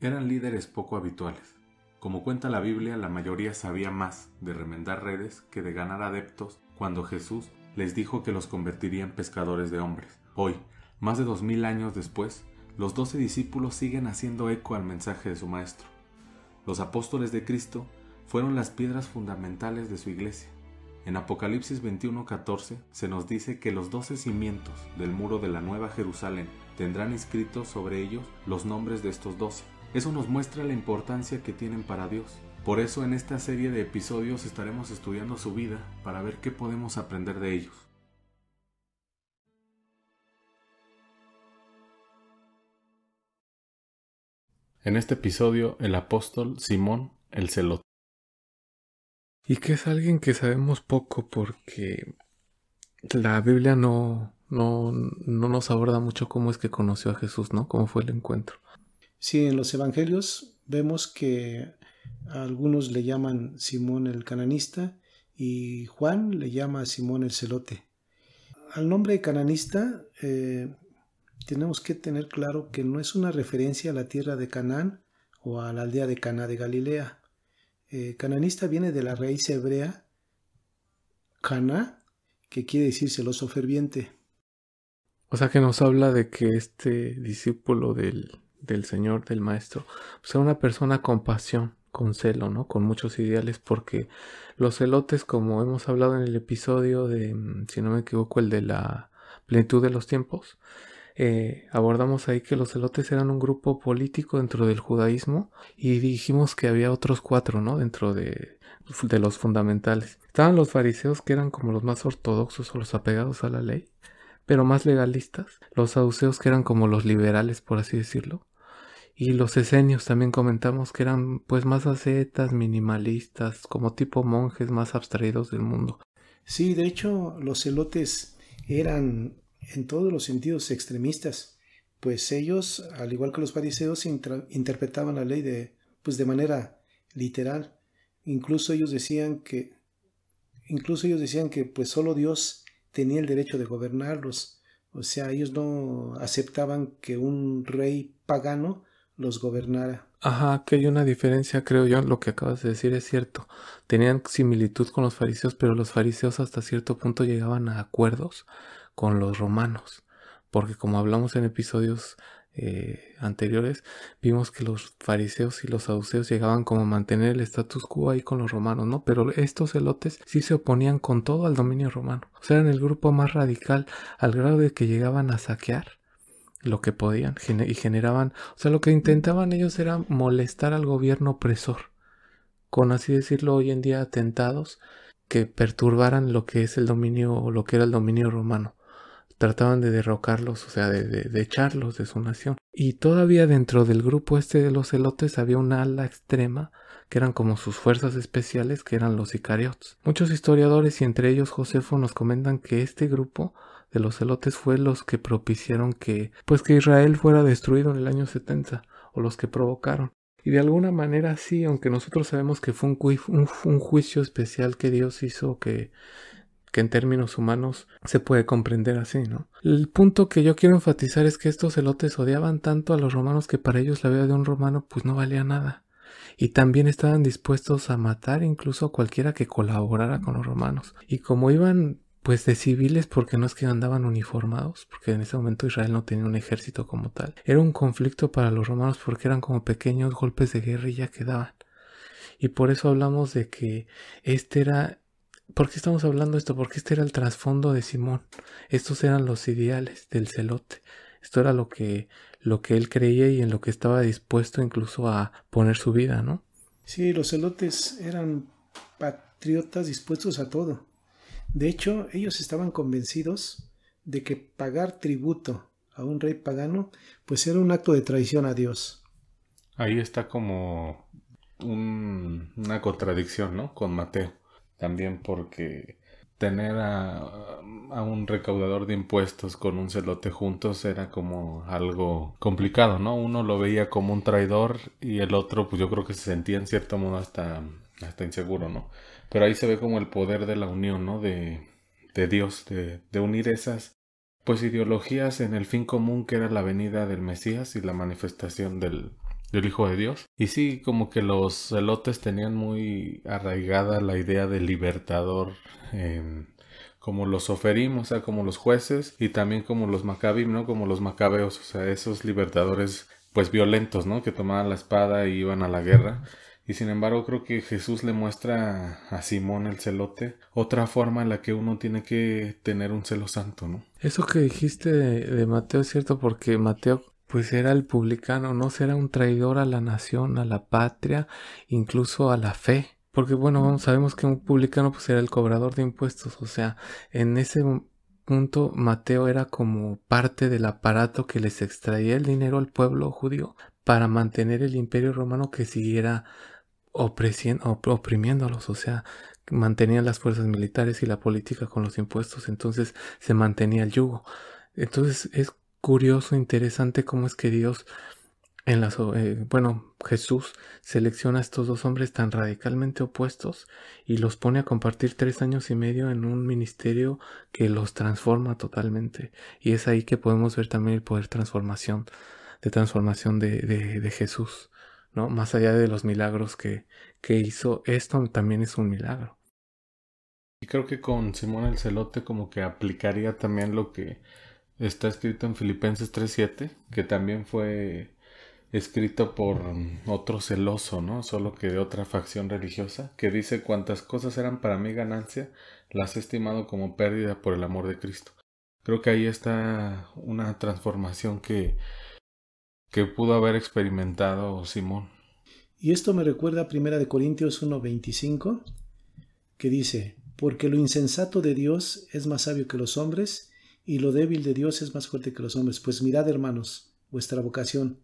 eran líderes poco habituales. Como cuenta la Biblia, la mayoría sabía más de remendar redes que de ganar adeptos cuando Jesús les dijo que los convertiría en pescadores de hombres. Hoy, más de dos mil años después, los doce discípulos siguen haciendo eco al mensaje de su Maestro. Los apóstoles de Cristo fueron las piedras fundamentales de su iglesia. En Apocalipsis 21:14 se nos dice que los doce cimientos del muro de la Nueva Jerusalén tendrán inscritos sobre ellos los nombres de estos doce. Eso nos muestra la importancia que tienen para Dios. Por eso en esta serie de episodios estaremos estudiando su vida para ver qué podemos aprender de ellos. En este episodio, el apóstol Simón el Celote. Y que es alguien que sabemos poco porque la Biblia no, no, no nos aborda mucho cómo es que conoció a Jesús, ¿no? Cómo fue el encuentro. Sí, en los evangelios vemos que algunos le llaman Simón el cananista y Juan le llama Simón el celote. Al nombre de cananista eh, tenemos que tener claro que no es una referencia a la tierra de Canaán o a la aldea de Caná de Galilea. Eh, cananista viene de la raíz hebrea Caná, que quiere decir celoso ferviente. O sea que nos habla de que este discípulo del del Señor, del Maestro, era una persona con pasión, con celo, ¿no? Con muchos ideales, porque los celotes, como hemos hablado en el episodio de, mm, si no me equivoco, el de la plenitud de los tiempos, eh, abordamos ahí que los celotes eran un grupo político dentro del judaísmo y dijimos que había otros cuatro, ¿no? Dentro de, de los fundamentales. Estaban los fariseos que eran como los más ortodoxos o los apegados a la ley, pero más legalistas. Los saduceos que eran como los liberales, por así decirlo. Y los esenios también comentamos que eran pues más ascetas, minimalistas, como tipo monjes más abstraídos del mundo. Sí, de hecho los celotes eran en todos los sentidos extremistas, pues ellos, al igual que los fariseos, interpretaban la ley de, pues de manera literal. Incluso ellos decían que, incluso ellos decían que pues solo Dios tenía el derecho de gobernarlos. O sea, ellos no aceptaban que un rey pagano los gobernara. Ajá, que hay una diferencia, creo yo, lo que acabas de decir es cierto. Tenían similitud con los fariseos, pero los fariseos hasta cierto punto llegaban a acuerdos con los romanos, porque como hablamos en episodios eh, anteriores, vimos que los fariseos y los saduceos llegaban como a mantener el status quo ahí con los romanos, ¿no? Pero estos celotes sí se oponían con todo al dominio romano. O sea, eran el grupo más radical al grado de que llegaban a saquear lo que podían y generaban, o sea, lo que intentaban ellos era molestar al gobierno opresor, con así decirlo hoy en día atentados que perturbaran lo que es el dominio, o lo que era el dominio romano. Trataban de derrocarlos, o sea, de, de, echarlos de su nación. Y todavía dentro del grupo este de los celotes había una ala extrema que eran como sus fuerzas especiales, que eran los icariots. Muchos historiadores y entre ellos Josefo nos comentan que este grupo de los celotes fue los que propiciaron que pues que Israel fuera destruido en el año 70 o los que provocaron. Y de alguna manera sí, aunque nosotros sabemos que fue un, un, juicio especial que Dios hizo que, que en términos humanos se puede comprender así, ¿no? El punto que yo quiero enfatizar es que estos celotes odiaban tanto a los romanos que para ellos la vida de un romano pues no valía nada. Y también estaban dispuestos a matar incluso a cualquiera que colaborara con los romanos. Y como iban pues de civiles porque no es que andaban uniformados, porque en ese momento Israel no tenía un ejército como tal. Era un conflicto para los romanos porque eran como pequeños golpes de guerrilla que daban. Y por eso hablamos de que este era... ¿Por qué estamos hablando esto? Porque este era el trasfondo de Simón. Estos eran los ideales del celote. Esto era lo que, lo que él creía y en lo que estaba dispuesto incluso a poner su vida, ¿no? Sí, los celotes eran patriotas dispuestos a todo. De hecho, ellos estaban convencidos de que pagar tributo a un rey pagano pues era un acto de traición a Dios. Ahí está como una contradicción, ¿no? Con Mateo. También porque tener a, a, un recaudador de impuestos con un celote juntos era como algo complicado, ¿no? Uno lo veía como un traidor y el otro pues yo creo que se sentía en cierto modo hasta, hasta inseguro, ¿no? Pero ahí se ve como el poder de la unión, ¿no? De, de Dios, de, unir esas pues ideologías en el fin común que era la venida del Mesías y la manifestación del, del Hijo de Dios. Y sí, como que los celotes tenían muy arraigada la idea del libertador, como los oferimos, o sea, como los jueces y también como los macabim, ¿no? Como los macabeos, o sea, esos libertadores pues violentos, ¿no? Que tomaban la espada y iban a la guerra. Y sin embargo creo que Jesús le muestra a Simón el celote otra forma en la que uno tiene que tener un celo santo, ¿no? Eso que dijiste de, Mateo es cierto porque Mateo pues era el publicano, no será un traidor a la nación, a la patria, incluso a la fe. Porque bueno, sabemos que un publicano pues era el cobrador de impuestos, o sea, en ese punto Mateo era como parte del aparato que les extraía el dinero al pueblo judío para mantener el imperio romano que siguiera oprimiéndolos, o sea, mantenían las fuerzas militares y la política con los impuestos, entonces se mantenía el yugo. Entonces es curioso, interesante cómo es que Dios en las, eh, bueno, Jesús selecciona a estos dos hombres tan radicalmente opuestos y los pone a compartir tres años y medio en un ministerio que los transforma totalmente. Y es ahí que podemos ver también el poder transformación, de transformación de, de Jesús. ¿no? Más allá de los milagros que, que hizo, esto también es un milagro. Y creo que con Simón el Celote como que aplicaría también lo que está escrito en Filipenses 3.7, que también fue escrito por otro celoso, ¿no? Solo que de otra facción religiosa, que dice cuantas cosas eran para mí ganancia, las he estimado como pérdida por el amor de Cristo. Creo que ahí está una transformación que que pudo haber experimentado Simón. Y esto me recuerda a 1 Corintios 1:25, que dice, porque lo insensato de Dios es más sabio que los hombres, y lo débil de Dios es más fuerte que los hombres. Pues mirad, hermanos, vuestra vocación,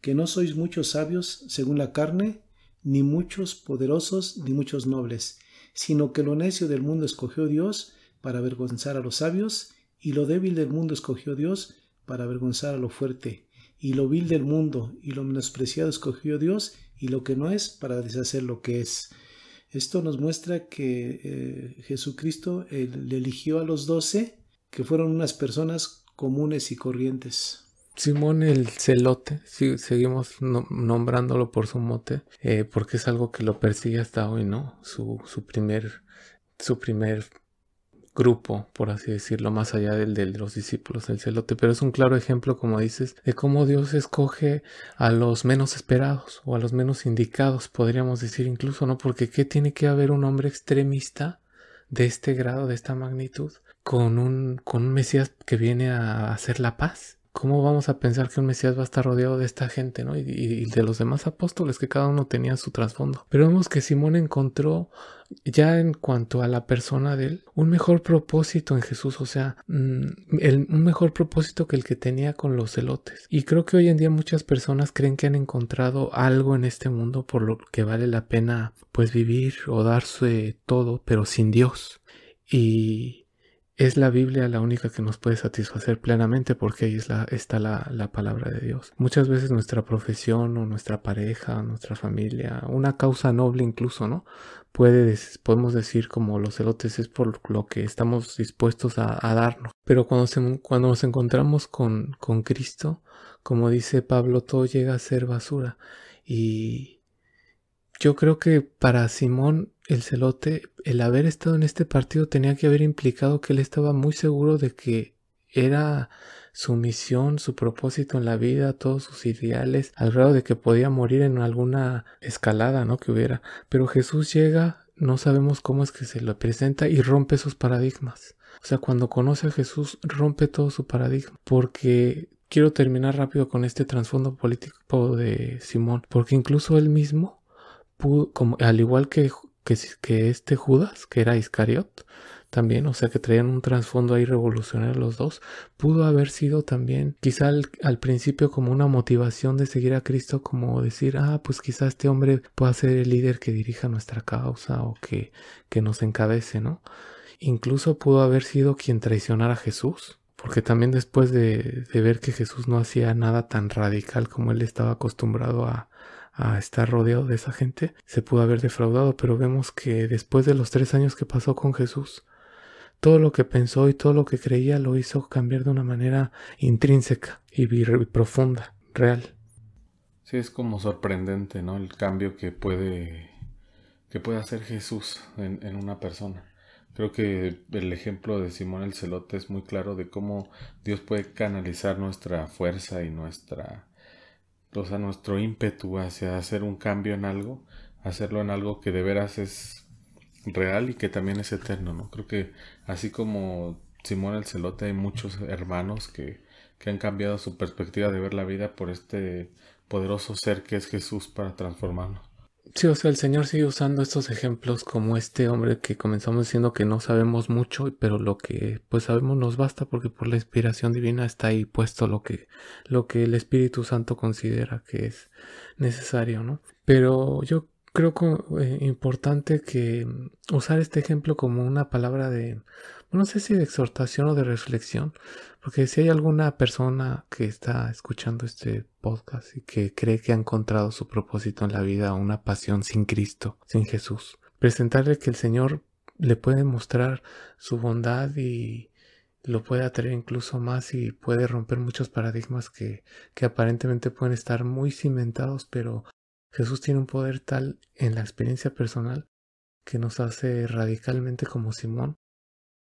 que no sois muchos sabios según la carne, ni muchos poderosos, ni muchos nobles, sino que lo necio del mundo escogió Dios para avergonzar a los sabios, y lo débil del mundo escogió Dios para avergonzar a lo fuerte y lo vil del mundo y lo menospreciado escogió Dios y lo que no es para deshacer lo que es. Esto nos muestra que eh, Jesucristo le eligió a los doce, que fueron unas personas comunes y corrientes. Simón el celote, seguimos nombrándolo por su mote, eh, porque es algo que lo persigue hasta hoy, ¿no? Su, su primer, su primer grupo, por así decirlo, más allá del de los discípulos del celote, pero es un claro ejemplo, como dices, de cómo Dios escoge a los menos esperados o a los menos indicados, podríamos decir incluso, ¿no? Porque ¿qué tiene que haber un hombre extremista de este grado, de esta magnitud, con un, con un Mesías que viene a hacer la paz? ¿Cómo vamos a pensar que un Mesías va a estar rodeado de esta gente, ¿no? Y, de los demás apóstoles, que cada uno tenía su trasfondo. Pero vemos que Simón encontró, ya en cuanto a la persona de él, un mejor propósito en Jesús, o sea, mm, un mejor propósito que el que tenía con los celotes. Y creo que hoy en día muchas personas creen que han encontrado algo en este mundo por lo que vale la pena, pues, vivir o darse todo, pero sin Dios. Y es la Biblia la única que nos puede satisfacer plenamente porque ahí está la, palabra de Dios. Muchas veces nuestra profesión o nuestra pareja, nuestra familia, una causa noble incluso, ¿no? Puede, podemos decir como los elotes es por lo que estamos dispuestos a, darnos. Pero cuando, cuando nos encontramos con, con Cristo, como dice Pablo, todo llega a ser basura. Y yo creo que para Simón el celote, el haber estado en este partido tenía que haber implicado que él estaba muy seguro de que era su misión, su propósito en la vida, todos sus ideales, al grado de que podía morir en alguna escalada, ¿no? Que hubiera. Pero Jesús llega, no sabemos cómo es que se lo presenta y rompe esos paradigmas. O sea, cuando conoce a Jesús, rompe todo su paradigma. Porque quiero terminar rápido con este trasfondo político de Simón. Porque incluso él mismo, pudo, como, al igual que que, este Judas, que era Iscariot, también, o sea que traían un trasfondo ahí revolucionario los dos, pudo haber sido también, quizá al, principio como una motivación de seguir a Cristo, como decir, ah, pues quizá este hombre pueda ser el líder que dirija nuestra causa o que, que nos encabece, ¿no? Incluso pudo haber sido quien traicionara a Jesús, porque también después de, ver que Jesús no hacía nada tan radical como él estaba acostumbrado a, estar rodeado de esa gente, se pudo haber defraudado, pero vemos que después de los tres años que pasó con Jesús, todo lo que pensó y todo lo que creía lo hizo cambiar de una manera intrínseca y profunda, real. Sí, es como sorprendente, ¿no? El cambio que puede, que puede hacer Jesús en una persona. Creo que el ejemplo de Simón el Celote es muy claro de cómo Dios puede canalizar nuestra fuerza y nuestra, o sea, nuestro ímpetu hacia hacer un cambio en algo, hacerlo en algo que de veras es real y que también es eterno, ¿no? Creo que así como Simón el Celote hay muchos hermanos que, que han cambiado su perspectiva de ver la vida por este poderoso ser que es Jesús para transformarnos. Sí, o sea, el Señor sigue usando estos ejemplos como este hombre que comenzamos diciendo que no sabemos mucho, pero lo que pues sabemos nos basta porque por la inspiración divina está ahí puesto lo que, lo que el Espíritu Santo considera que es necesario, ¿no? Pero yo creo que eh, importante que usar este ejemplo como una palabra de, no sé si de exhortación o de reflexión, porque si hay alguna persona que está escuchando este podcast y que cree que ha encontrado su propósito en la vida, una pasión sin Cristo, sin Jesús, presentarle que el Señor le puede mostrar su bondad y lo puede atraer incluso más y puede romper muchos paradigmas que, que aparentemente pueden estar muy cimentados, pero Jesús tiene un poder tal en la experiencia personal que nos hace radicalmente como Simón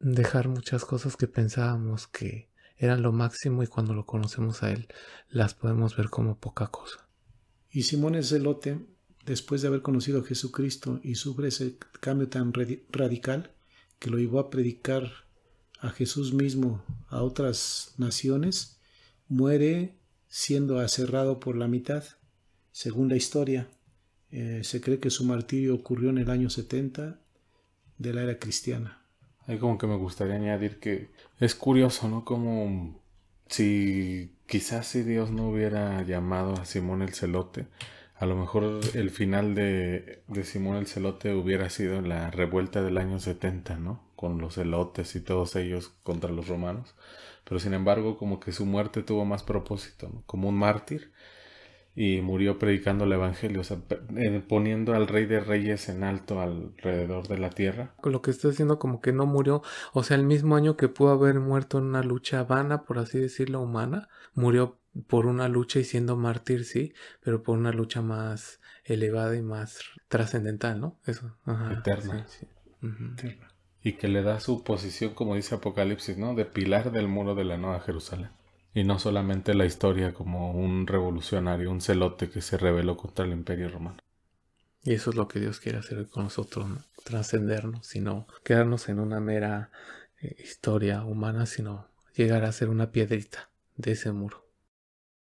dejar muchas cosas que pensábamos que eran lo máximo y cuando lo conocemos a Él las podemos ver como poca cosa. Y Simón el Zelote, después de haber conocido a Jesucristo y sufre ese cambio tan radical que lo llevó a predicar a Jesús mismo a otras naciones, muere siendo aserrado por la mitad. Según la historia, eh, se cree que su martirio ocurrió en el año 70 de la era cristiana. Ahí como que me gustaría añadir que es curioso, ¿no? Como si quizás si Dios no hubiera llamado a Simón el Celote, a lo mejor el final de, de Simón el Celote hubiera sido en la revuelta del año 70, ¿no? Con los celotes y todos ellos contra los romanos. Pero sin embargo, como que su muerte tuvo más propósito, ¿no? Como un mártir y murió predicando el Evangelio, o sea, eh, poniendo al Rey de Reyes en alto alrededor de la tierra. Lo que está diciendo como que no murió, o sea, el mismo año que pudo haber muerto en una lucha vana, por así decirlo, humana, murió por una lucha y siendo mártir, sí, pero por una lucha más elevada y más trascendental, ¿no? Eso. Eterna. Y que le da su posición, como dice Apocalipsis, ¿no? De pilar del muro de la Nueva Jerusalén. Y no solamente la historia como un revolucionario, un celote que se rebeló contra el imperio romano. Y eso es lo que Dios quiere hacer con nosotros, ¿no? trascendernos, sino quedarnos en una mera eh, historia humana, sino llegar a ser una piedrita de ese muro.